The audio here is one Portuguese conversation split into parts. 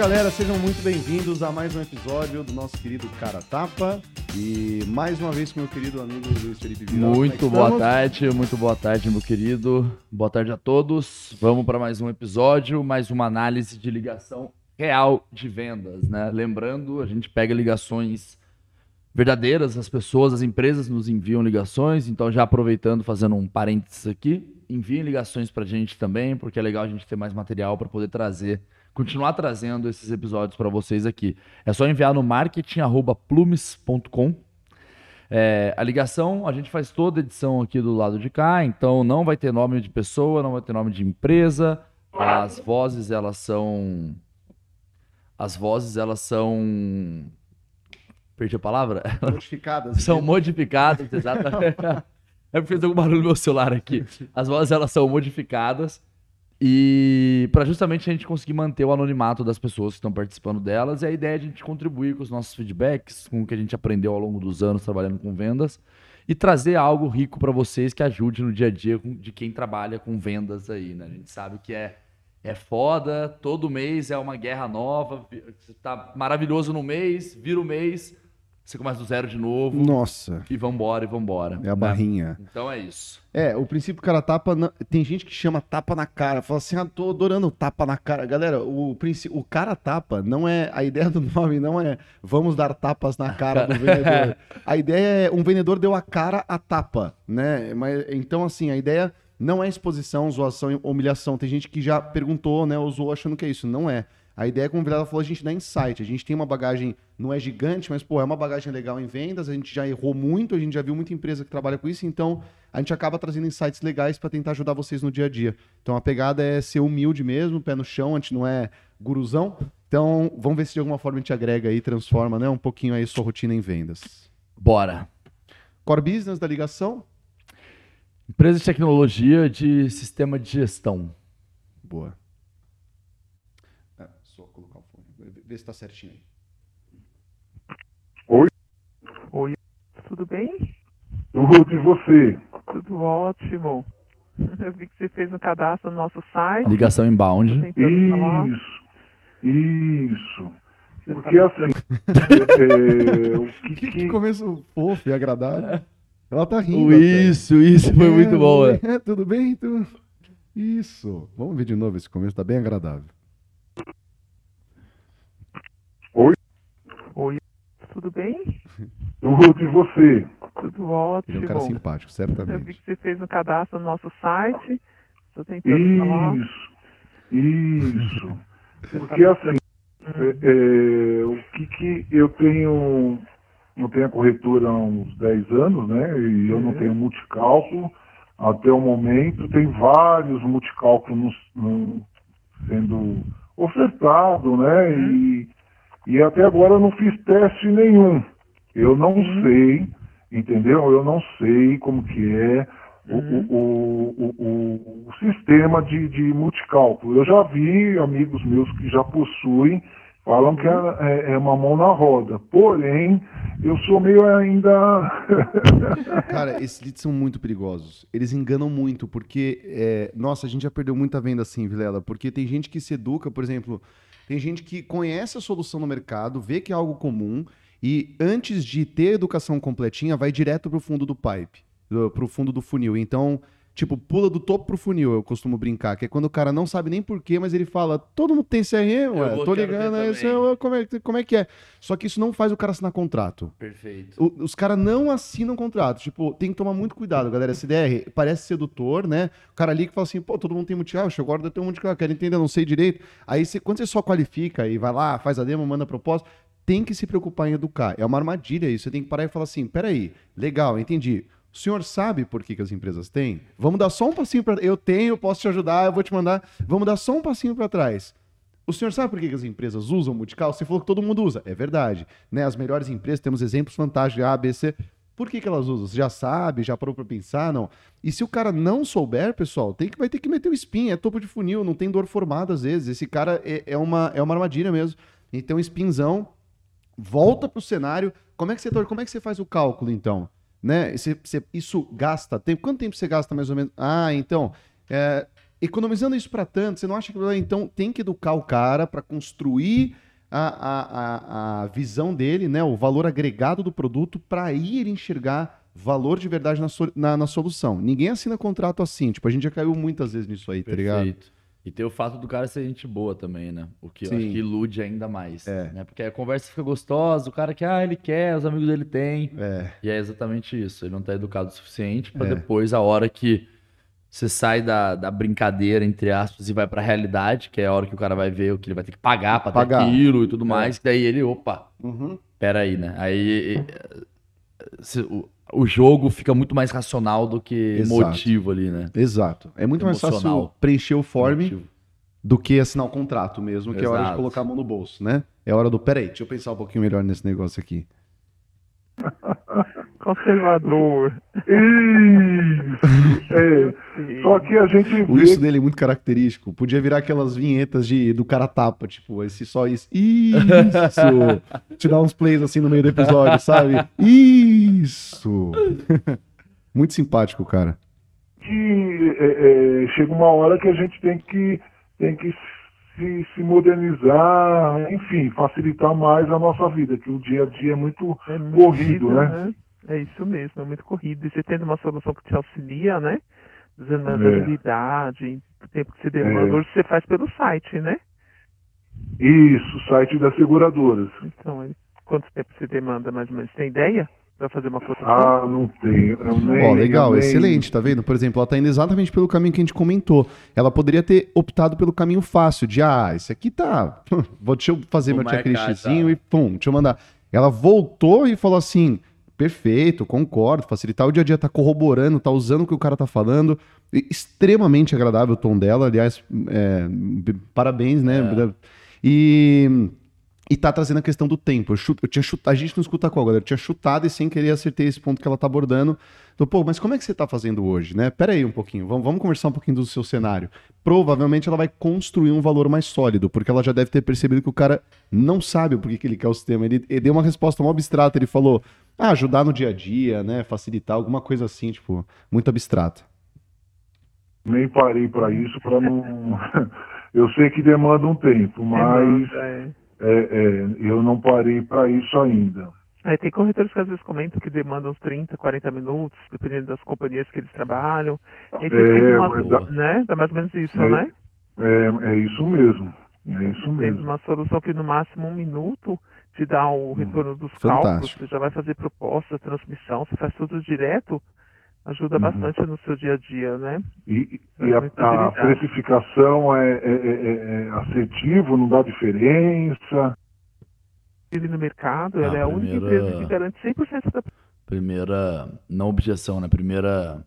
galera, sejam muito bem-vindos a mais um episódio do nosso querido Cara Tapa. E mais uma vez com meu querido amigo Luiz Felipe Vidal. Muito é que boa estamos? tarde, muito boa tarde, meu querido. Boa tarde a todos. Vamos para mais um episódio, mais uma análise de ligação real de vendas, né? Lembrando, a gente pega ligações verdadeiras, as pessoas, as empresas nos enviam ligações, então já aproveitando, fazendo um parênteses aqui, enviem ligações pra gente também, porque é legal a gente ter mais material para poder trazer, continuar trazendo esses episódios para vocês aqui. É só enviar no marketing@plumes.com. É, a ligação, a gente faz toda a edição aqui do lado de cá, então não vai ter nome de pessoa, não vai ter nome de empresa. As vozes, elas são. As vozes, elas são. Perdi a palavra? Modificadas. são modificadas, exatamente. É porque fez algum barulho no meu celular aqui. As vozes elas são modificadas e para justamente a gente conseguir manter o anonimato das pessoas que estão participando delas. E a ideia é a gente contribuir com os nossos feedbacks, com o que a gente aprendeu ao longo dos anos trabalhando com vendas e trazer algo rico para vocês que ajude no dia a dia de quem trabalha com vendas aí, né? A gente sabe que é é foda, todo mês é uma guerra nova, tá maravilhoso no mês, vira o mês, você começa do zero de novo. Nossa, E vambora, e vambora. é a né? barrinha. Então é isso. É, o princípio cara tapa, não- tem gente que chama tapa na cara, fala assim, ah, tô adorando o tapa na cara. Galera, o, princí- o cara tapa não é, a ideia do nome não é vamos dar tapas na cara do vendedor. A ideia é, um vendedor deu a cara a tapa, né? Mas, então, assim, a ideia não é exposição, zoação e humilhação. Tem gente que já perguntou, né, ou zoou achando que é isso. Não é. A ideia, como o Vilela falou, a gente dá insight. A gente tem uma bagagem, não é gigante, mas, pô, é uma bagagem legal em vendas. A gente já errou muito, a gente já viu muita empresa que trabalha com isso. Então, a gente acaba trazendo insights legais para tentar ajudar vocês no dia a dia. Então, a pegada é ser humilde mesmo, pé no chão, a gente não é guruzão. Então, vamos ver se de alguma forma a gente agrega aí, transforma, né, um pouquinho aí sua rotina em vendas. Bora. Core business da ligação? Empresa de tecnologia de sistema de gestão. Boa. É, só colocar o Vê se tá certinho aí. Oi, tudo bem? Tudo e você? Tudo ótimo. Eu vi que você fez um cadastro no nosso site. Ligação inbound. Isso, isso. Porque assim, é, o que, Que, que- começo fofo e agradável. Ela tá rindo. O até. Isso, isso foi É, muito bom. oi, é, tudo bem? Tu... Isso. Vamos ver de novo esse começo, tá bem agradável. Oi, tudo bem? tudo e você? Tudo Ele ótimo. é um cara simpático, Eu vi certamente. que você fez um cadastro no nosso site. Estou tentando falar. Isso, isso. Porque assim, é, é, o que, que eu tenho, eu tenho a corretora há uns 10 anos, né? E eu não tenho multicálculo. Até o momento tem vários multicálculos no- sendo ofertado, né? E, e até agora eu não fiz teste nenhum. Eu não sei, entendeu? Eu não sei como que é o, o, o, o, o sistema de, de multicálculo. Eu já vi amigos meus que já possuem, falam que é, é- é uma mão na roda. Porém, eu sou meio ainda. Cara, esses leads são muito perigosos. Eles enganam muito, porque, é, nossa, a gente já perdeu muita venda assim, Vilela, porque tem gente que se educa, por exemplo, tem gente que conhece a solução no mercado, vê que é algo comum, e antes de ter educação completinha, vai direto pro fundo do pipe, do- pro fundo do funil. Então, tipo, pula do topo pro funil, eu costumo brincar, que é quando o cara não sabe nem porquê, mas ele fala, todo mundo tem CRM, ué, tô ligando, aí, também." isso é- como, é, como é que é? Só que isso não faz o cara assinar contrato. Perfeito. O- os caras não assinam contrato. Tipo, tem que tomar muito cuidado, galera. SDR parece sedutor, né? O cara ali que fala assim, pô, todo mundo tem multicarro, chegou a hora de eu ter um multicarro, quero entender, não sei direito. Aí, você, quando você só qualifica e vai lá, faz a demo, manda a proposta, tem que se preocupar em educar. É uma armadilha isso. Você tem que parar e falar assim, peraí, legal, entendi. O senhor sabe por que, que as empresas têm? Vamos dar só um passinho para Eu tenho, posso te ajudar, eu vou te mandar. Vamos dar só um passinho para trás. O senhor sabe por que que as empresas usam multical? Você falou que todo mundo usa. É verdade. Né? As melhores empresas, temos exemplos fantásticos, A, B, C. Por que, que elas usam? Você já sabe, já parou para pensar? Não. E se o cara não souber, pessoal, tem que, vai ter que meter o spin. É topo de funil, não tem dor formada às vezes. Esse cara é, é uma, é uma armadilha mesmo. Então, spinzão, volta pro cenário. Como é que você, como é que você faz o cálculo, então? Né? Você- isso gasta tempo? Quanto tempo você gasta mais ou menos? Ah, então, é, economizando isso para tanto, você não acha que então tem que educar o cara para construir a, a, a, a visão dele, né, o valor agregado do produto, para ele enxergar valor de verdade na, so- na, na solução. Ninguém assina contrato assim, tipo, a gente já caiu muitas vezes nisso aí, tá ligado? E tem o fato do cara ser gente boa também, né? O que eu Sim. acho que ilude ainda mais. É. Né? Porque a conversa fica gostosa, o cara que, ah, ele quer, os amigos dele têm. É, E é exatamente isso. Ele não tá educado o suficiente pra É. depois, a hora que você sai da, da brincadeira, entre aspas, e vai pra realidade, que é a hora que o cara vai ver o que ele vai ter que pagar pra Pagar. ter aquilo e tudo mais, que daí ele, opa, Uhum. peraí, né? Aí se- o, o jogo fica muito mais racional do que Exato. motivo ali, né? exato. É muito mais fácil Emocional. preencher o form Motivo. do que assinar o contrato mesmo, que é a hora de Exato. colocar a mão no bolso, né? É a hora do, peraí, deixa eu pensar um pouquinho melhor nesse negócio aqui. Conservador. Isso. É, só que a gente O vê isso dele é muito característico. Podia virar aquelas vinhetas de, do cara tapa, tipo, esse só isso. Isso! Te dar uns plays assim no meio do episódio, sabe? Isso! muito simpático, cara. que é, é, chega uma hora que a gente tem que, tem que se, se modernizar, enfim, facilitar mais a nossa vida, que o dia a dia é muito É muito corrido, corrido, né? É isso mesmo, é muito corrido. E você tendo uma solução que te auxilia, né? Dizendo a É. variabilidade, o tempo que você demanda. É. Hoje você faz pelo site, né? Isso, site das seguradoras. Então, ele- quanto tempo você demanda mais ou menos? Tem ideia? Pra fazer uma cotação? Ah, não tenho. Nem, Ó, legal, nem- excelente, tá vendo? Por exemplo, ela tá indo exatamente pelo caminho que a gente comentou. Ela poderia ter optado pelo caminho fácil, de ah, esse aqui tá. Vou, deixa eu fazer Vou meu checklistzinho tá. e pum, deixa eu mandar. Ela voltou e falou assim: perfeito, concordo, facilitar o dia a dia, tá corroborando, tá usando o que o cara tá falando. Extremamente agradável o tom dela, aliás, é, parabéns, né? É. E. E tá trazendo a questão do tempo. Eu, chuto- eu tinha chutado, a gente não escuta qual, galera. Eu tinha chutado e sem querer acertei esse ponto que ela tá abordando. Então, pô, mas como é que você tá fazendo hoje, né? Pera aí um pouquinho, vamos, vamos conversar um pouquinho do seu cenário. Provavelmente ela vai construir um valor mais sólido, porque ela já deve ter percebido que o cara não sabe o porquê que ele quer o sistema. Ele, ele deu uma resposta mó abstrata, ele falou, ah, ajudar no dia a dia, né? Facilitar, alguma coisa assim, tipo, muito abstrata. Nem parei para isso, para não. eu sei que demanda um tempo, mas Demanda, é. É, é, eu não parei para isso ainda. Aí tem corretores que às vezes comentam que demandam uns 30, 40 minutos, dependendo das companhias que eles trabalham. É, uma, mas dá- né? Dá mais ou menos isso, É. né? É, é isso mesmo. É isso mesmo. uma solução que no máximo um minuto te dá o retorno dos cálculos, fantástico. você já vai fazer proposta, transmissão, você faz tudo direto, ajuda Uhum. bastante no seu dia a dia, né? E, É e a, a precificação é, é, é, é assertivo, não dá diferença. Ele no mercado, Ah, ela é a única primeira- empresa que garante 100% da Primeira. Não objeção, né? Primeira.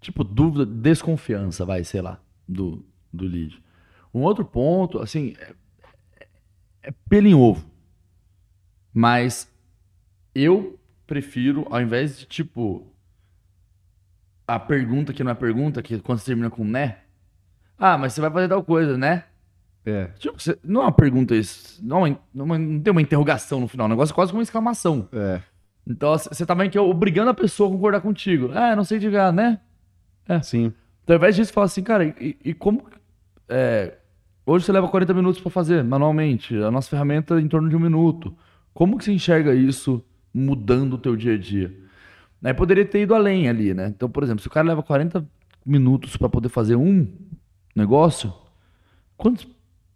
Tipo, dúvida, desconfiança, vai, sei lá, do, do lead. Um outro ponto, assim, é, é pelo em ovo. Mas eu prefiro, ao invés de, tipo, a pergunta que não é pergunta, que quando você termina com né, ah, mas você vai fazer tal coisa, né? É. Tipo, você- não é uma pergunta isso, não, é não, é não tem uma interrogação no final, o negócio é quase como uma exclamação. É. Então você tá meio que obrigando a pessoa a concordar contigo. Ah, não sei dizer, né? Sim. Então, ao invés disso, fala assim, cara, e, e como. é, hoje você leva 40 minutos pra fazer manualmente, a nossa ferramenta é em torno de um minuto. Como que você enxerga isso mudando o teu dia a dia? Aí poderia ter ido além ali, né? Então, por exemplo, se o cara leva 40 minutos pra poder fazer um negócio, quantos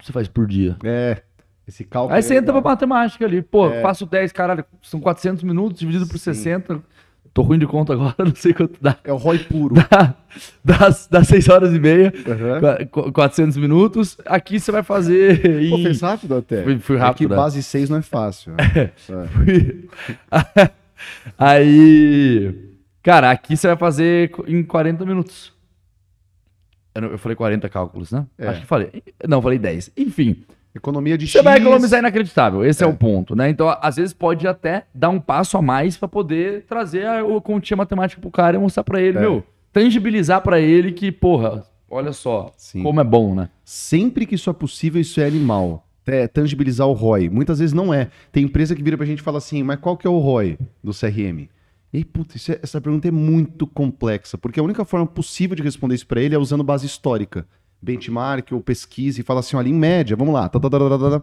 você faz por dia? É. Esse cálculo. Aí você é entra pra matemática ali. Pô, É. faço 10, caralho, são 400 minutos dividido por Sim. 60. Tô ruim de conta agora, não sei quanto dá. É o ROI puro. Dá, dá, dá 6 horas e meia, qu- 400 minutos. Aqui você vai fazer Pô, em... fez rápido até. Fui- fui rápido, É que né? base 6 não é fácil. É. Aí... Cara, aqui você vai fazer em 40 minutos. Eu, não- eu falei 40 cálculos, né? É. Acho que falei. Não, falei 10. Enfim. Economia de Você X. vai economizar inacreditável, esse é. É. o ponto, né? Então, às vezes pode até dar um passo a mais pra poder trazer a, a continha matemática pro cara e mostrar pra ele, É. meu, tangibilizar pra ele que, porra, olha só, Sim. como é bom, né? Sempre que isso é possível, isso é animal. É, tangibilizar o ROI. Muitas vezes não é. Tem empresa que vira pra gente e fala assim, mas qual que é o ROI do CRM? E puta, é- essa pergunta é muito complexa, porque a única forma possível de responder isso pra ele é usando base histórica. Benchmark ou pesquisa e fala assim, olha, em média, vamos lá. tá, tá, tá.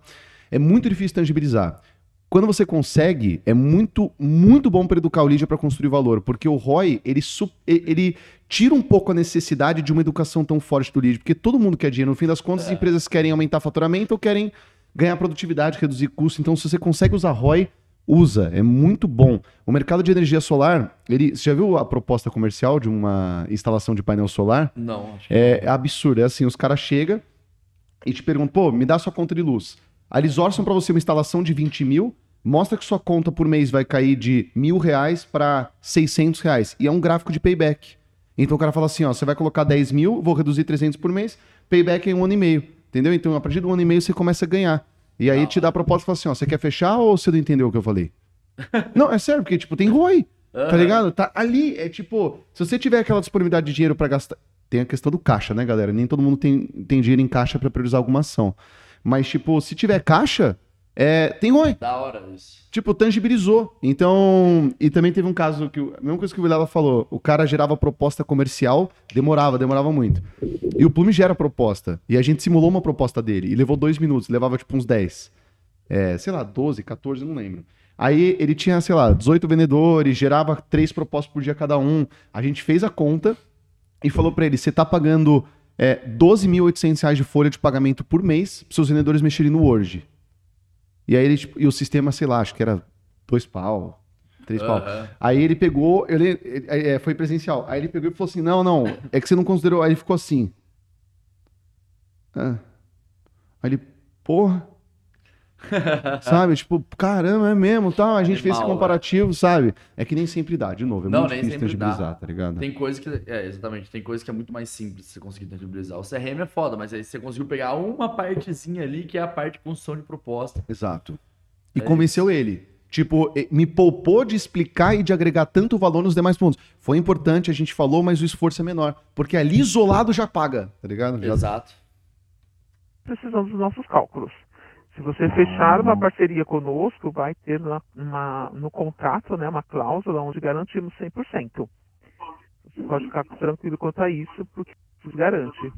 É muito difícil tangibilizar. Quando você consegue, é muito, muito bom para educar o lead para construir valor, porque o ROI, ele, ele tira um pouco a necessidade de uma educação tão forte do lead, porque todo mundo quer dinheiro. No fim das contas, as empresas querem aumentar faturamento ou querem ganhar produtividade, reduzir custo. Então, se você consegue usar ROI, usa. É muito bom. O mercado de energia solar, ele, você já viu a proposta comercial de uma instalação de painel solar? Não, acho que É absurdo. É assim, os caras chegam e te perguntam, pô, me dá sua conta de luz. Aí eles orçam pra você uma instalação de 20 mil, mostra que sua conta por mês vai cair de mil reais para 600 reais. E é um gráfico de payback. Então o cara fala assim, ó, você vai colocar 10 mil, vou reduzir 300 por mês, payback é um ano e meio. Entendeu? Então a partir do ano e meio você começa a ganhar. E aí te dá a proposta e fala assim, ó, você quer fechar ou você não entendeu o que eu falei? não, é sério, porque tipo, tem ROI. Tá ligado? Tá ali, é tipo, se você tiver aquela disponibilidade de dinheiro pra gastar. Tem a questão do caixa, né, galera? Nem todo mundo tem, tem dinheiro em caixa pra priorizar alguma ação. Mas, tipo, se tiver caixa, é, tem ROI. Da hora isso. Tipo, tangibilizou. Então, e também teve um caso que, a mesma coisa que o Vilela falou, o cara gerava proposta comercial, demorava, demorava muito. E o Plume gera proposta. E a gente simulou uma proposta dele, e levou dois minutos, levava tipo uns 10. É, sei lá, 12, 14, não lembro. Aí ele tinha, sei lá, 18 vendedores, gerava três propostas por dia cada um. A gente fez a conta e falou pra ele: você tá pagando é, 12.800 reais de folha de pagamento por mês pra seus vendedores mexerem no Word. E aí ele, tipo, e o sistema, sei lá, acho que era dois pau, três pau. Aham. Aí ele pegou, ele, ele- é, foi presencial. Aí ele pegou e falou assim: não, não, é que você não considerou. Aí ele ficou assim. Ah. Aí ele, porra. sabe? Tipo, caramba, é mesmo, tal. A gente fez esse Animal, comparativo, sabe? É que nem sempre dá, de novo. É Não, muito nem difícil sempre dá. tangibilizar, tá ligado? Tem coisa que. É, exatamente. Tem coisa que é muito mais simples de você conseguir tangibilizar. O CRM é foda, mas aí você conseguiu pegar uma partezinha ali que é a parte de construção de proposta. Exato. E É convenceu ele. Tipo, me poupou de explicar e de agregar tanto valor nos demais pontos. Foi importante, a gente falou, mas o esforço é menor. Porque ali isolado já paga, tá ligado? Já- Exato. precisamos dos nossos cálculos. Se você fechar uma parceria conosco, vai ter na- uma- no contrato né, uma cláusula onde garantimos 100%. Você pode ficar tranquilo quanto a isso, porque nos garante.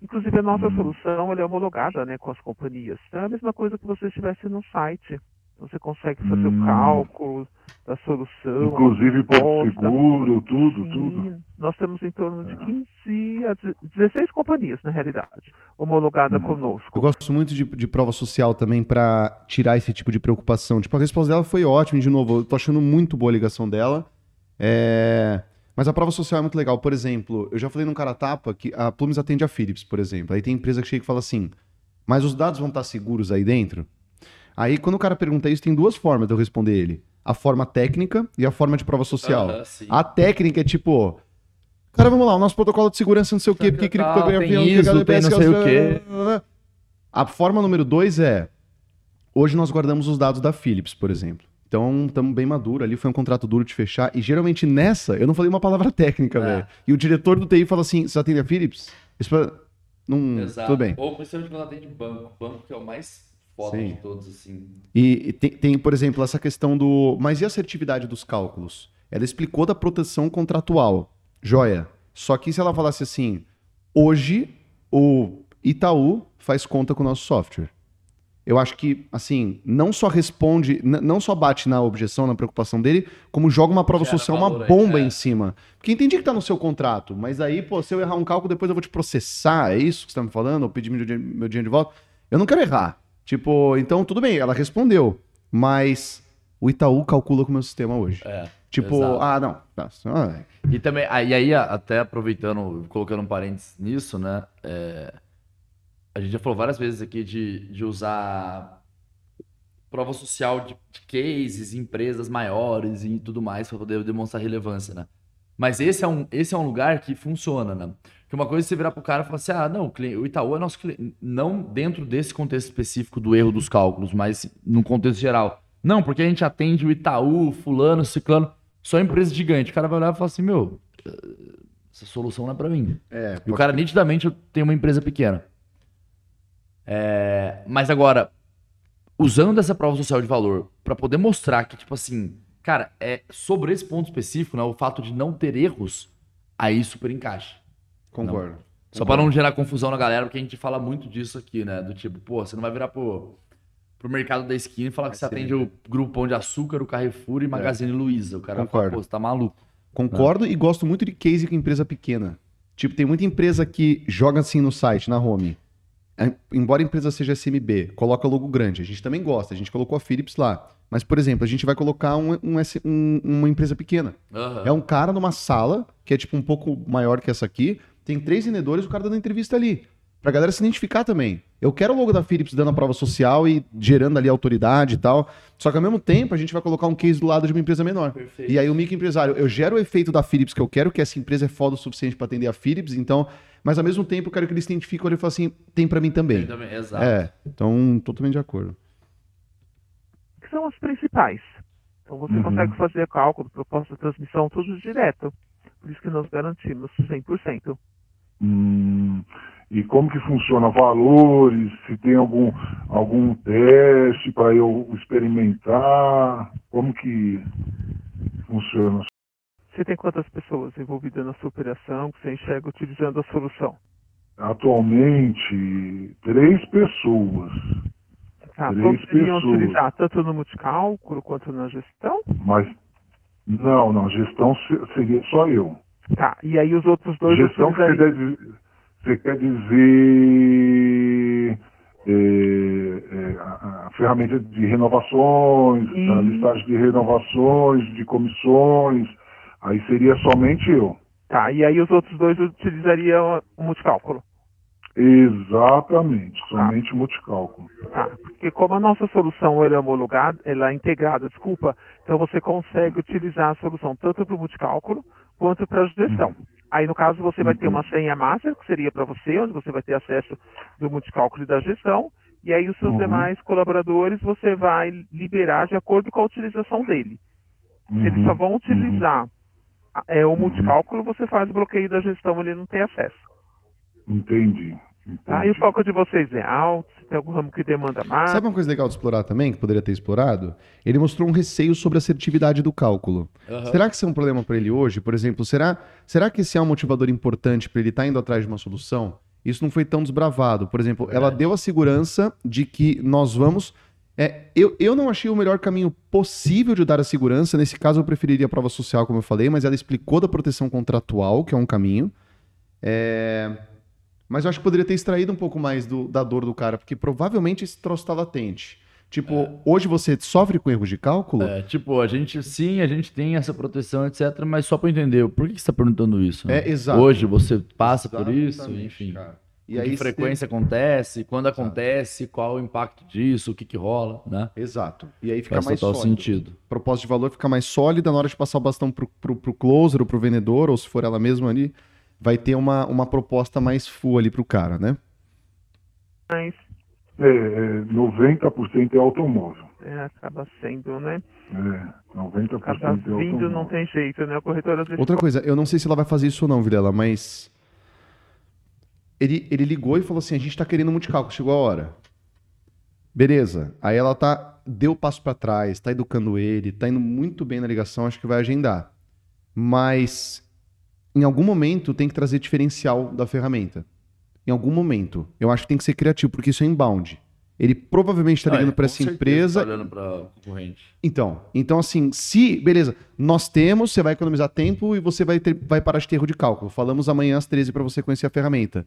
Inclusive, a nossa solução ela é homologada né, com as companhias. É a mesma coisa que você estivesse no site. Você consegue fazer Hum. o cálculo da solução. Inclusive proposta. Seguro, tudo, Sim, tudo. Nós temos em torno de 15 a 16 companhias, na realidade, homologada conosco. Eu gosto muito de, de prova social também pra tirar esse tipo de preocupação. Tipo, a resposta dela foi ótima, de novo, eu tô achando muito boa a ligação dela. É, Mas a prova social é muito legal. Por exemplo, eu já falei num cara tapa que a Plumes atende a Philips, por exemplo. Aí tem empresa que chega e fala assim: mas os dados vão estar seguros aí dentro? Aí quando o cara pergunta isso, tem duas formas de eu responder ele: a forma técnica e a forma de prova social. A técnica é tipo. Cara, vamos lá, o nosso protocolo de segurança não sei o quê, porque Tal, criptografia tem o que, ISO, tem não sei o quê. A forma número dois é. Hoje nós guardamos os dados da Philips, por exemplo. Então, estamos bem maduro ali, foi um contrato duro de fechar. E geralmente nessa, eu não falei uma palavra técnica, É. velho. E o diretor do TI fala assim: você atende a Philips? Isso pra- Não, Exato. tudo bem. Ou principalmente quando atende banco. Banco que é o mais foda Sim. de todos, assim. E e tem, tem, por exemplo, essa questão do. Mas e a assertividade dos cálculos? Ela explicou da proteção contratual. Joia. Só que se ela falasse assim: hoje o Itaú faz conta com o nosso software. Eu acho que, assim, não só responde, não só bate na objeção, na preocupação dele, como joga uma prova Gera social, uma bomba é. em cima. Porque entendi que tá no seu contrato, mas aí, pô, se eu errar um cálculo, depois eu vou te processar, é isso que você tá me falando? Ou pedir meu dinheiro, meu dinheiro de volta? Eu não quero errar. Tipo, então tudo bem, ela respondeu, mas o Itaú calcula com o meu sistema hoje. É. Tipo, exato. ah, não. tá, ah, E também, e aí, até aproveitando, colocando um parênteses nisso, né? é, a gente já falou várias vezes aqui de, de usar prova social de, de cases, empresas maiores e tudo mais para poder demonstrar relevância, né? Mas esse é um, esse é um lugar que funciona, né? Que uma coisa é você virar pro cara e falar assim: ah, não, o Itaú é nosso cliente. Não dentro desse contexto específico do erro dos cálculos, mas no contexto geral. Não, porque a gente atende o Itaú, Fulano, Ciclano, só empresa gigante. O cara vai olhar e falar assim: meu, essa solução não é pra mim. é, E o cara, nitidamente, tem uma empresa pequena. É, mas agora, usando essa prova social de valor pra poder mostrar que, tipo assim, Cara, é, sobre esse ponto específico, né, o fato de não ter erros, aí super encaixa. Concordo. Só pra não gerar confusão na galera, porque a gente fala muito disso aqui, né? Do tipo, pô, você não vai virar pro, pro mercado da esquina e falar que você Sim. atende o Grupo Pão de Açúcar, o Carrefour e Magazine Luiza. O cara Concordo. pô, você tá maluco. Concordo e gosto muito de case com empresa pequena. Tipo, tem muita empresa que joga assim no site, na home. É, Embora a empresa seja SMB, coloca logo grande. A gente também gosta, a gente colocou a Philips lá. Mas, por exemplo, a gente vai colocar um- um um- uma empresa pequena. Aham. É um cara numa sala, que é tipo um pouco maior que essa aqui, tem três vendedores, o cara dando entrevista ali. Pra galera se identificar também. Eu quero o logo da Philips dando a prova social e gerando ali autoridade e tal. Só que ao mesmo tempo a gente vai colocar um case do lado de uma empresa menor. Perfeito. E aí o microempresário, eu gero o efeito da Philips que eu quero, que essa empresa é foda o suficiente pra atender a Philips, então, mas ao mesmo tempo eu quero que eles se identifiquem e falem assim, tem pra mim também. Tem também, exato. É, então totalmente de acordo. que são as principais. Então você Uhum. consegue fazer cálculo, proposta de transmissão, tudo direto. Por isso que nós garantimos 100%. Hum, e como que funciona valores? Se tem algum, algum teste para eu experimentar? Como que funciona? Você tem quantas pessoas envolvidas na sua operação que você enxerga utilizando a solução? Atualmente, três pessoas, Tá, Três pessoas. utilizar tanto no multicálculo quanto na gestão? mas não, não, gestão se- seria só eu. Tá, e aí os outros dois Gestão que você, você quer dizer é, é, a, a ferramenta de renovações, a Isso. listagem de renovações, de comissões, aí seria somente eu. Tá, e aí os outros dois utilizariam o multicálculo. Exatamente, somente multicálculo. Tá, porque como a nossa solução ela é homologada, ela é integrada, desculpa, então você consegue utilizar a solução tanto para o multicálculo quanto para a gestão. Aí no caso você vai ter uma senha master, que seria para você, onde você vai ter acesso do multicálculo e da gestão, e aí os seus Uhum. demais colaboradores você vai liberar de acordo com a utilização dele. Se eles Uhum, só vão utilizar a- é, o multicálculo, você faz o bloqueio da gestão, ele não tem acesso. Entendi. Tá? E o foco de vocês é alto, se tem algum ramo que demanda mais. Sabe uma coisa legal de explorar também, que poderia ter explorado? Ele mostrou um receio sobre a assertividade do cálculo. Aham. Será que isso é um problema para ele hoje? Por exemplo, será, será que esse é um motivador importante para ele estar indo atrás de uma solução? Isso não foi tão desbravado. Por exemplo, ela Verdade. deu a segurança de que nós vamos. é, eu, eu não achei o melhor caminho possível de dar a segurança. Nesse caso, eu preferiria a prova social, como eu falei, mas ela explicou da proteção contratual, que é um caminho. É, Mas eu acho que poderia ter extraído um pouco mais do- da dor do cara, porque provavelmente esse troço está latente. Tipo, hoje você sofre com erros de cálculo? É, tipo, a gente sim, a gente tem essa proteção, etc. Mas só pra entender, por que que você tá perguntando isso? né? É, exato. Hoje você passa por isso, Exatamente, enfim. cara. E aí que frequência acontece, quando acontece, qual o impacto disso, o que que rola, né? Exato. E aí fica Faz mais total sólido. sentido. Proposta de valor fica mais sólida na hora de passar o bastão pro, pro, pro closer ou pro vendedor, ou se for ela mesma ali, vai ter uma, uma proposta mais full ali pro cara, né? Mas É, é, 90% é automóvel. é, acaba sendo, né? É, 90% Acaba é automóvel. vindo, não tem jeito, né? A corretora Outra coisa, eu não sei se ela vai fazer isso ou não, Vilela, mas. Ele, ele ligou e falou assim: a gente tá querendo multicálculo, chegou a hora. Beleza. Aí ela tá. Deu passo pra trás, tá educando ele, tá indo muito bem na ligação, acho que vai agendar. Mas em algum momento tem que trazer diferencial da ferramenta. Em algum momento. Eu acho que tem que ser criativo, porque isso é inbound. Ele provavelmente está Ah, ligando é, para essa empresa Tá olhando pra concorrente. então, então assim, se, beleza, nós temos, você vai economizar tempo e você vai, ter, vai parar de ter erro de cálculo. Falamos amanhã às 13 para você conhecer a ferramenta.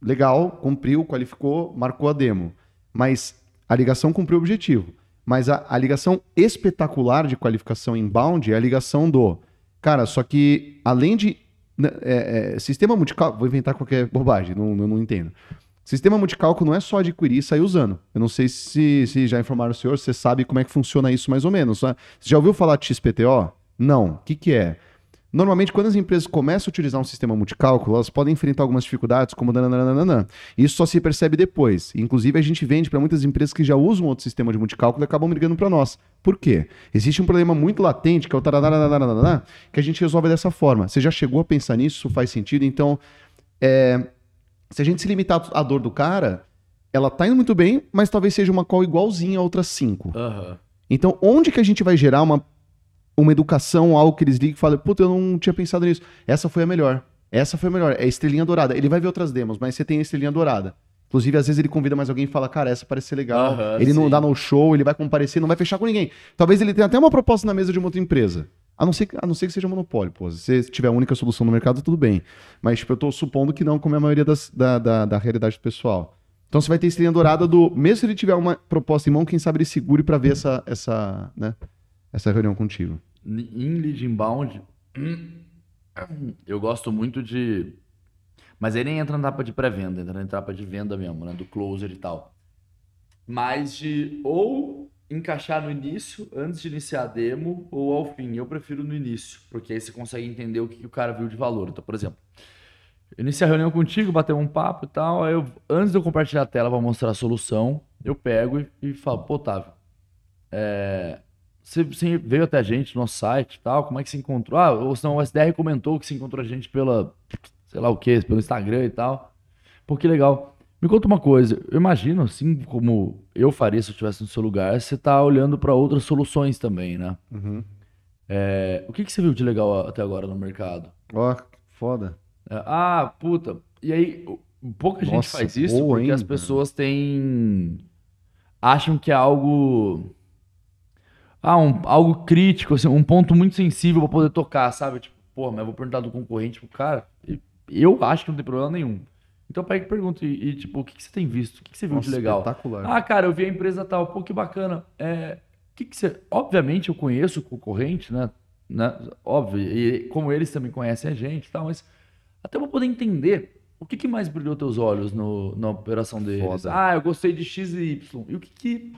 Legal, cumpriu, qualificou, marcou a demo. Mas a ligação cumpriu o objetivo. Mas a, a ligação espetacular de qualificação inbound é a ligação do. Cara, só que além de. Né, é, é, sistema multicálculo. Vou inventar qualquer bobagem, não, eu não entendo. Sistema multicálculo não é só adquirir e sair usando. Eu não sei se, se já informaram o senhor, você sabe como é que funciona isso mais ou menos. né? Você já ouviu falar de XPTO? Não. O que, que é? Normalmente, quando as empresas começam a utilizar um sistema multicálculo, elas podem enfrentar algumas dificuldades, como nananana. Isso só se percebe depois. Inclusive, a gente vende para muitas empresas que já usam outro sistema de multicálculo e acabam ligando para nós. Por quê? Existe um problema muito latente, que é o taranana, que a gente resolve dessa forma. Você já chegou a pensar nisso? Isso faz sentido? Então, é, se a gente se limitar à dor do cara, ela tá indo muito bem, mas talvez seja uma call igualzinha a outras cinco. Aham. Então, onde que a gente vai gerar uma uma educação, algo que eles ligam e falam, puta, eu não tinha pensado nisso. Essa foi a melhor. Essa foi a melhor. É a estrelinha dourada. Ele vai ver outras demos, mas você tem a estrelinha dourada. Inclusive, às vezes ele convida mais alguém e fala, cara, essa parece ser legal. Aham, ele não sim. dá no show, ele vai comparecer, não vai fechar com ninguém. Talvez ele tenha até uma proposta na mesa de uma outra empresa. A não ser, que- a não ser que seja monopólio, pô. Se você tiver a única solução no mercado, tudo bem. Mas, tipo, eu tô supondo que não, como é a maioria das- da, da, da realidade do pessoal. Então você vai ter estrelinha dourada do. Mesmo se ele tiver uma proposta em mão, quem sabe ele segure pra ver essa, essa, né, essa reunião contigo. Em lead inbound, eu gosto muito de. Mas aí nem entra na etapa de pré-venda, entra na etapa de venda mesmo, né? Do closer e tal. Mas de ou encaixar no início, antes de iniciar a demo, ou ao fim. Eu prefiro no início, porque aí você consegue entender o que, o cara viu de valor. Então, por exemplo, eu iniciei a reunião contigo, bateu um papo e tal. Aí eu, antes de eu compartilhar a tela para mostrar a solução, eu pego e, e falo, pô, Otávio, é, você, você veio até a gente no nosso site e tal, como é que você encontrou? Ah, ou senão o SDR comentou que você encontrou a gente pela, sei lá o que, pelo Instagram e tal. Pô, que legal. Me conta uma coisa, eu imagino, assim como eu faria se eu estivesse no seu lugar, você tá olhando para outras soluções também, né? É, o que, que você viu de legal até agora no mercado? Ó, que foda. É, Ah, puta. E aí, pouca gente Nossa, faz isso boa, porque hein, as pessoas têm. acham que é algo. Ah, um, algo crítico, assim, um ponto muito sensível pra poder tocar, sabe? Tipo, pô, mas eu vou perguntar do concorrente pro cara. Eu acho que não tem problema nenhum. Então pega e pergunta, e, e, tipo, o que, que você tem visto? O que, que você viu Nossa, de legal? espetacular. Ah, cara, eu vi a empresa tal, pô, que bacana. É, o que, que você. Obviamente eu conheço o concorrente, né? né? Óbvio, e como eles também conhecem a gente e tal, mas até pra poder entender o que, que mais brilhou teus olhos no, na operação deles. Foda. Ah, eu gostei de X e Y. E o que, que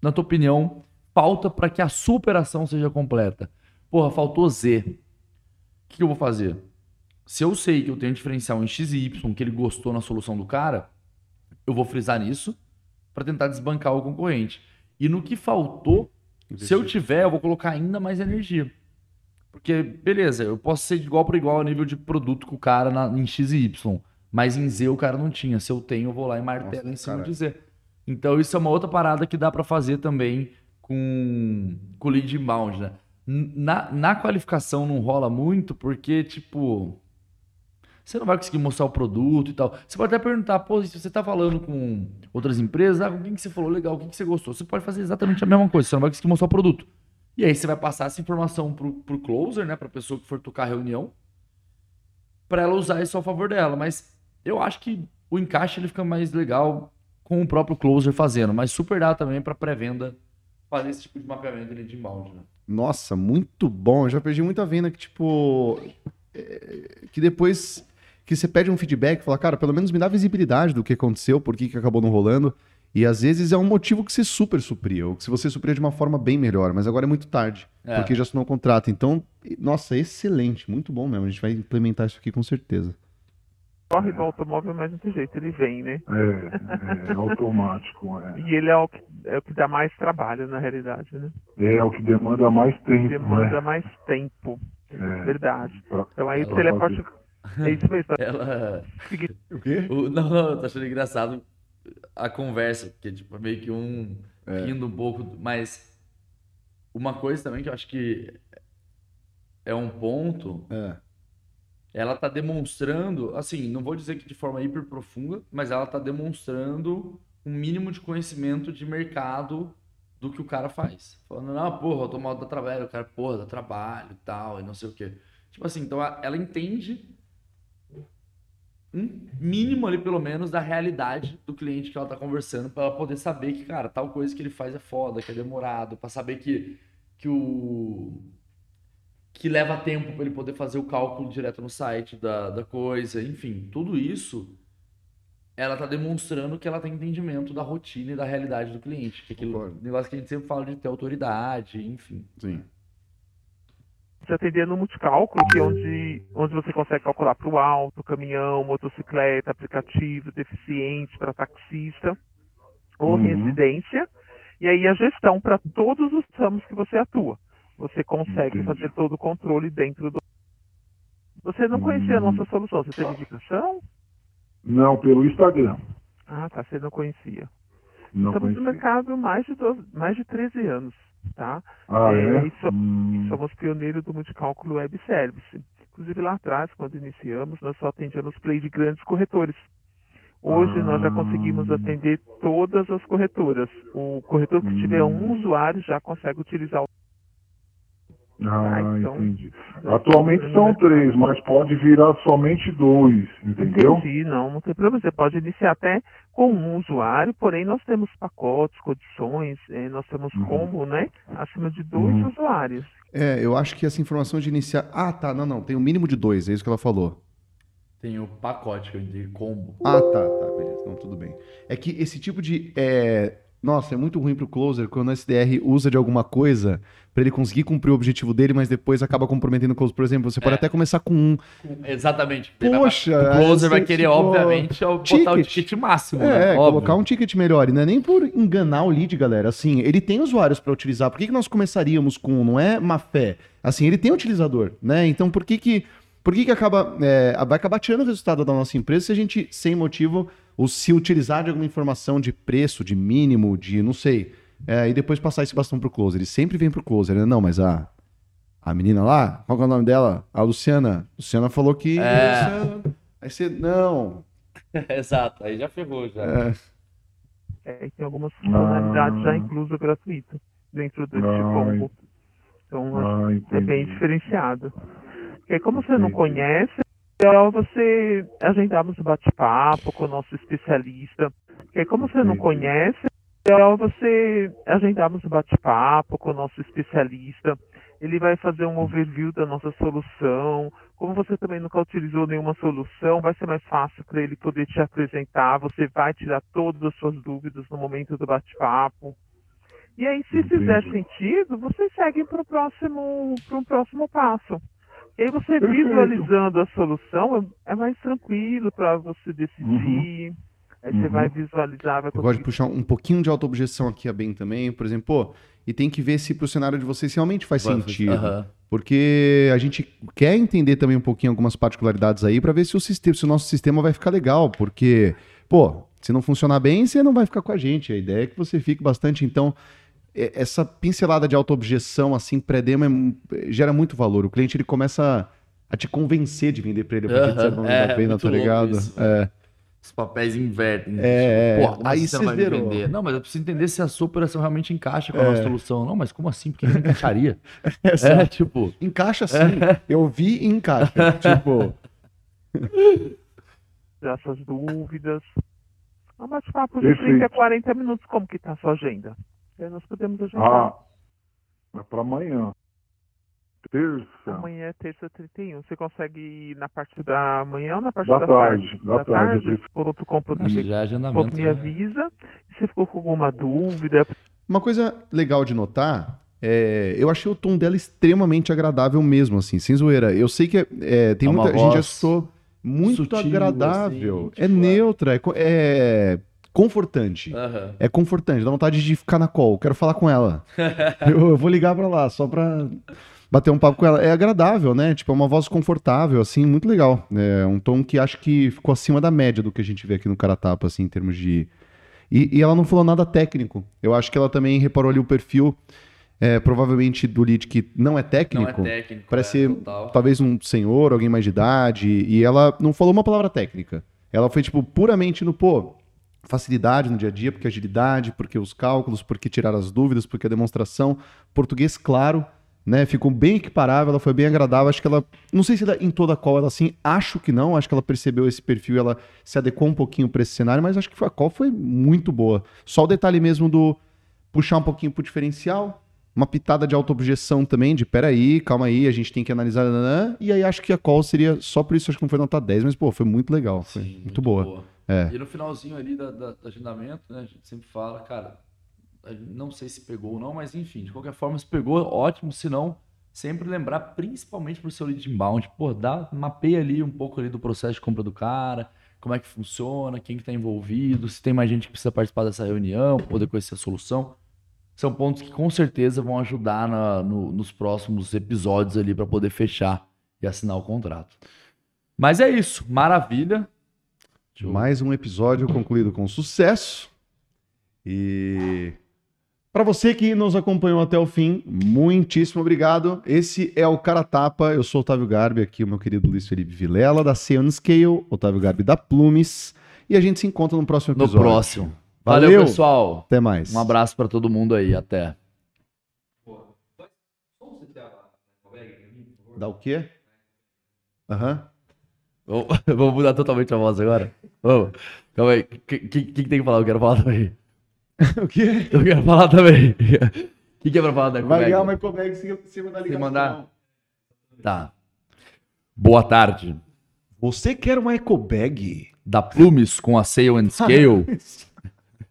na tua opinião, falta para que a sua operação seja completa? Porra, faltou Z. O que, que eu vou fazer? Se eu sei que eu tenho um diferencial em X e Y, que ele gostou na solução do cara, eu vou frisar nisso para tentar desbancar o concorrente. E no que faltou, se eu tiver, eu vou colocar ainda mais energia. Porque, beleza, eu posso ser de igual para igual a nível de produto com o cara na- em X e Y. Mas em Z o cara não tinha. Se eu tenho, eu vou lá e martelo Nossa, em cima caralho. de Z. Então isso é uma outra parada que dá para fazer também com, com o lead inbound, né? Na, na qualificação não rola muito porque, tipo, você não vai conseguir mostrar o produto e tal. Você pode até perguntar, pô, se você tá falando com outras empresas, ah, com quem que você falou legal, o que, que você gostou? Você pode fazer exatamente a mesma coisa, você não vai conseguir mostrar o produto. E aí você vai passar essa informação pro, pro closer, né, pra pessoa que for tocar a reunião, pra ela usar isso ao favor dela. Mas eu acho que o encaixe ele fica mais legal com o próprio closer fazendo, mas super dá também pra pré-venda fazer esse tipo de mapeamento de inbound, né? Nossa, muito bom. Eu já perdi muita venda que, tipo. é, Que depois que você pede um feedback, fala, cara, pelo menos me dá visibilidade do que aconteceu, por que, que acabou não rolando. E às vezes é um motivo que você super supria, ou que se você supria de uma forma bem melhor, mas agora é muito tarde, É. porque já assinou o contrato. Então, nossa, excelente, muito bom mesmo. A gente vai implementar isso aqui com certeza. Corre do automóvel, mas não tem jeito, ele vem, né? É, é automático. É. E ele é o que, é o que dá mais trabalho, na realidade, né? é o que demanda mais tempo, Demanda né? mais tempo, É, verdade. pra- Então aí o teleporte. fazer. É isso mesmo. Ela. O quê? O- não, não, eu tô achando engraçado a conversa, porque tipo, é meio que um É. rindo um pouco, mas uma coisa também que eu acho que é um ponto, É. ela tá demonstrando, assim, não vou dizer que de forma hiper profunda, mas ela tá demonstrando um mínimo de conhecimento de mercado do que o cara faz. Falando, não, porra, automóvel dá trabalho, o cara, porra, dá trabalho e tal, e não sei o quê. Tipo assim, então ela entende um mínimo ali, pelo menos, da realidade do cliente que ela tá conversando, para ela poder saber que, cara, tal coisa que ele faz é foda, que é demorado, para saber que, que o. que leva tempo para ele poder fazer o cálculo direto no site da, da coisa, enfim, tudo isso. Ela tá demonstrando que ela tem entendimento da rotina e da realidade do cliente. Que é aquele Concordo. negócio que a gente sempre fala de ter autoridade, enfim. Sim. Você atender no multicálculo, que é onde, onde você consegue calcular para o auto, caminhão, motocicleta, aplicativo, deficiente, para taxista ou Uhum. residência. E aí a gestão para todos os ramos que você atua. Você consegue Entendi. fazer todo o controle dentro do. Você não conhecia a Hum. nossa solução, você teve indicação? Não, pelo Instagram. Ah, tá, você não conhecia. Não Estamos no conhecia. mercado há mais de, 12, mais de 13 anos. tá? Ah, É, é? isso- Hum, Somos pioneiros do multicálculo web service. Inclusive lá atrás, quando iniciamos, nós só atendíamos play de grandes corretores. Hoje nós já Ah. conseguimos atender todas as corretoras. O corretor que tiver um Hum. usuário já consegue utilizar o Ah, então- entendi. Atualmente são três, mas pode virar somente dois, entendeu? Sim, não, não tem problema. Você pode iniciar até com um usuário, porém nós temos pacotes, condições, eh, nós temos Uhum. combo, né? Acima de dois Uhum. usuários. É, eu acho que essa informação de iniciar. Ah, tá, não, não. Tem um mínimo de dois, é isso que ela falou. Tem o pacote entendi, combo. Ah, tá, tá, beleza. Então tudo bem. É que esse tipo de. é, Nossa, é muito ruim pro closer quando o SDR usa de alguma coisa pra ele conseguir cumprir o objetivo dele, mas depois acaba comprometendo o closer. Por exemplo, você pode É. até começar com um. Exatamente. Poxa, o closer vai querer, tipo, obviamente, botar o ticket. ticket máximo, É, né? Colocar um ticket melhor. E não é nem por enganar o lead, galera. Assim, ele tem usuários pra utilizar. Por que, que nós começaríamos com um? Não é má fé. Assim, ele tem utilizador, né? Então, por que que. Por que, que acaba, é, vai acabar tirando o resultado da nossa empresa se a gente, sem motivo, ou se utilizar de alguma informação de preço, de mínimo, de não sei, é, e depois passar esse bastão pro closer? Ele sempre vem pro closer, né? Não, mas a, a menina lá, qual que é o nome dela? A Luciana. Luciana falou que. É. Aí você. Não. Exato, aí já ferrou, já. É, É, tem algumas funcionalidades Ah. já inclusas gratuitas dentro desse Ah, combo. Então, Ah, é bem diferenciado. Porque como você não conhece, melhor você agendarmos um bate-papo com o nosso especialista. Porque como você não Entendi. conhece, é melhor você agendarmos um bate-papo com o nosso especialista. Ele vai fazer um overview da nossa solução. Como você também nunca utilizou nenhuma solução, vai ser mais fácil para ele poder te apresentar. Você vai tirar todas as suas dúvidas no momento do bate-papo. E aí, se Entendi. fizer sentido, vocês seguem para o próximo, para um próximo passo. E aí você Perfeito. visualizando a solução é mais tranquilo para você decidir. Aí você Uhum. vai visualizar, vai Eu gosto de puxar um pouquinho de autoobjeção aqui a bem também, por exemplo, pô, e tem que ver se pro cenário de vocês realmente faz sentido. Aham. Porque a gente quer entender também um pouquinho algumas particularidades aí pra ver se o, sistema, se o nosso sistema vai ficar legal. Porque, pô, se não funcionar bem, você não vai ficar com a gente. A ideia é que você fique bastante. Então, essa pincelada de autoobjeção, assim, pré-demo, é gera muito valor. O cliente ele começa a te convencer de vender pra ele a Aham, certo momento é, muito tá ligado? isso. É. Os papéis invertem. É, é. Porra, Aí você não vai me zerou. vender? Não, mas eu preciso entender se a sua operação realmente encaixa com a É. nossa solução. Não, mas como assim? Porque não encaixaria? Essa- é, tipo... Encaixa sim. Eu vi e encaixa. tipo, tirar suas dúvidas. É um bate-papo de Perfeito. 30 a 40 minutos. Como que está a sua agenda? Aí nós podemos agendar. Ah, é para amanhã. Terça. Amanhã é terça 31. Você consegue ir na parte da manhã ou na parte Da da, tarde, da tarde, eu Ponto com, ponto Acho BR. que já é agendamento. me né? avisa. Se ficou com alguma dúvida, Uma coisa legal de notar, é, eu achei o tom dela extremamente agradável mesmo, assim, sem zoeira. Eu sei que é, é, tem É muita gente estou muito sutil, agradável. assim, é tipo, neutra, é, é confortante. Aham. É confortante, dá vontade de ficar na call. Quero falar com ela. eu, eu vou ligar pra lá, só pra bater um papo com ela. É agradável, né? Tipo, é uma voz confortável, assim, muito legal. É um tom que acho que ficou acima da média do que a gente vê aqui no Caratapa, assim, em termos de. E, e ela não falou nada técnico. Eu acho que ela também reparou ali o perfil, é, provavelmente do lead que não é Não técnico. é técnico. Parece é, talvez um senhor, alguém mais de idade, e ela não falou uma palavra técnica. Ela foi, tipo, puramente no, pô, facilidade no dia a dia, porque agilidade, porque os cálculos, porque tirar as dúvidas, porque a demonstração. Português claro, né? Ficou bem equiparável, ela foi bem agradável. Acho que ela, não sei se ela, em toda a call ela assim, acho que não, acho que ela percebeu esse perfil, ela se adequou um pouquinho para esse cenário, mas acho que a call foi muito boa. Só o detalhe mesmo do puxar um pouquinho pro diferencial, uma pitada de autoobjeção também, de peraí, calma aí, a gente tem que analisar, e aí acho que a call seria, só por isso acho que não foi nota 10, mas pô, foi muito legal, foi Sim, muito, boa. É. E no finalzinho ali da, da- do agendamento, né, a gente sempre fala, cara, não sei se pegou ou não, mas enfim, de qualquer forma, se pegou, ótimo, se não, sempre lembrar, principalmente pro seu lead inbound, pô, dá, mapeia ali um pouco ali do processo de compra do cara, como é que funciona, quem que tá envolvido, se tem mais gente que precisa participar dessa reunião, poder conhecer a solução. São pontos que com certeza vão ajudar na- no- nos próximos episódios ali para poder fechar e assinar o contrato. Mas é isso, maravilha. Eu- Mais um episódio concluído com sucesso. E Para você que nos acompanhou até o fim, muitíssimo obrigado. Esse é o Cara Tapa. Eu sou o Otávio Garbi, aqui o meu querido Luiz Felipe Vilela, da Seon Scale, Otávio Garbi da Plumes. E a gente se encontra no próximo No episódio. próximo. Valeu, Valeu. pessoal. Até mais. Um abraço pra todo mundo aí. Até. Dá o quê? Aham. Vamos vamos mudar totalmente a voz agora? Vamos. Calma aí. O que, que, que tem que falar? Eu quero falar também. o quê? Eu quero falar também. O que, que é pra falar da Vai ganhar uma Ecobag em cima da ligação. mandar? Tá. Boa tarde. Você quer uma Ecobag? Da Plumes com a Sail and Scale.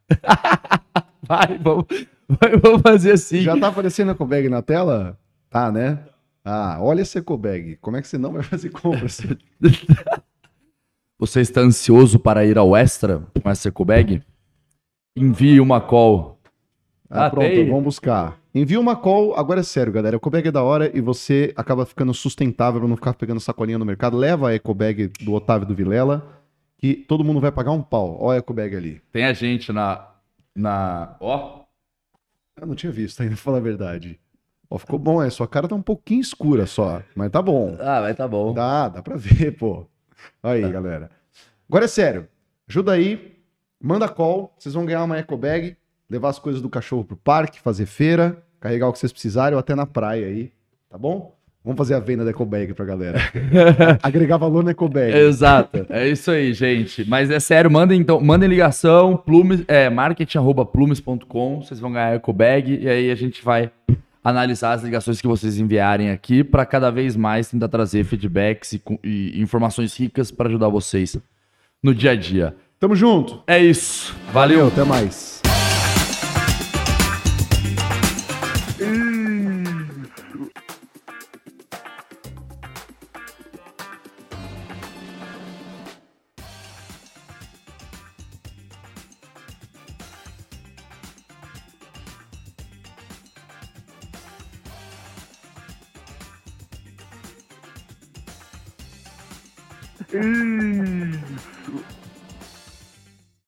Vai, vamos, vai, vamos fazer assim. Já tá aparecendo a Ecobag na tela? Tá, né? Ah, olha essa Ecobag. Como é que você não vai fazer compras? Você está ansioso para ir ao Extra com essa Ecobag? Envie uma call. Ah, Ah, pronto, tem? vamos buscar. Envia uma call, agora é sério, galera. A Ecobag é da hora e você acaba ficando sustentável pra não ficar pegando sacolinha no mercado. Leva a Ecobag do Otávio do Vilela, que todo mundo vai pagar um pau. Olha a Ecobag ali. Tem a gente na. na ó. Eu não tinha visto ainda, falar a verdade. Ó, ficou bom, é. Sua cara tá um pouquinho escura só, mas tá bom. Ah, vai tá bom. Dá, dá pra ver, pô. Aí, galera. Agora é sério. Ajuda aí, manda call, vocês vão ganhar uma eco bag, levar as coisas do cachorro pro parque, fazer feira, carregar o que vocês precisarem ou até na praia aí, tá bom? Vamos fazer a venda da eco bag pra galera. Agregar valor na eco bag. Exato, é isso aí, gente. Mas é sério, mandem então, mandem ligação, plumes, é, marketing@plumes.com, vocês vão ganhar a EcoBag e aí a gente vai analisar as ligações que vocês enviarem aqui para cada vez mais tentar trazer feedbacks e, e informações ricas para ajudar vocês no dia a dia. Tamo junto. É isso. Valeu. Até mais.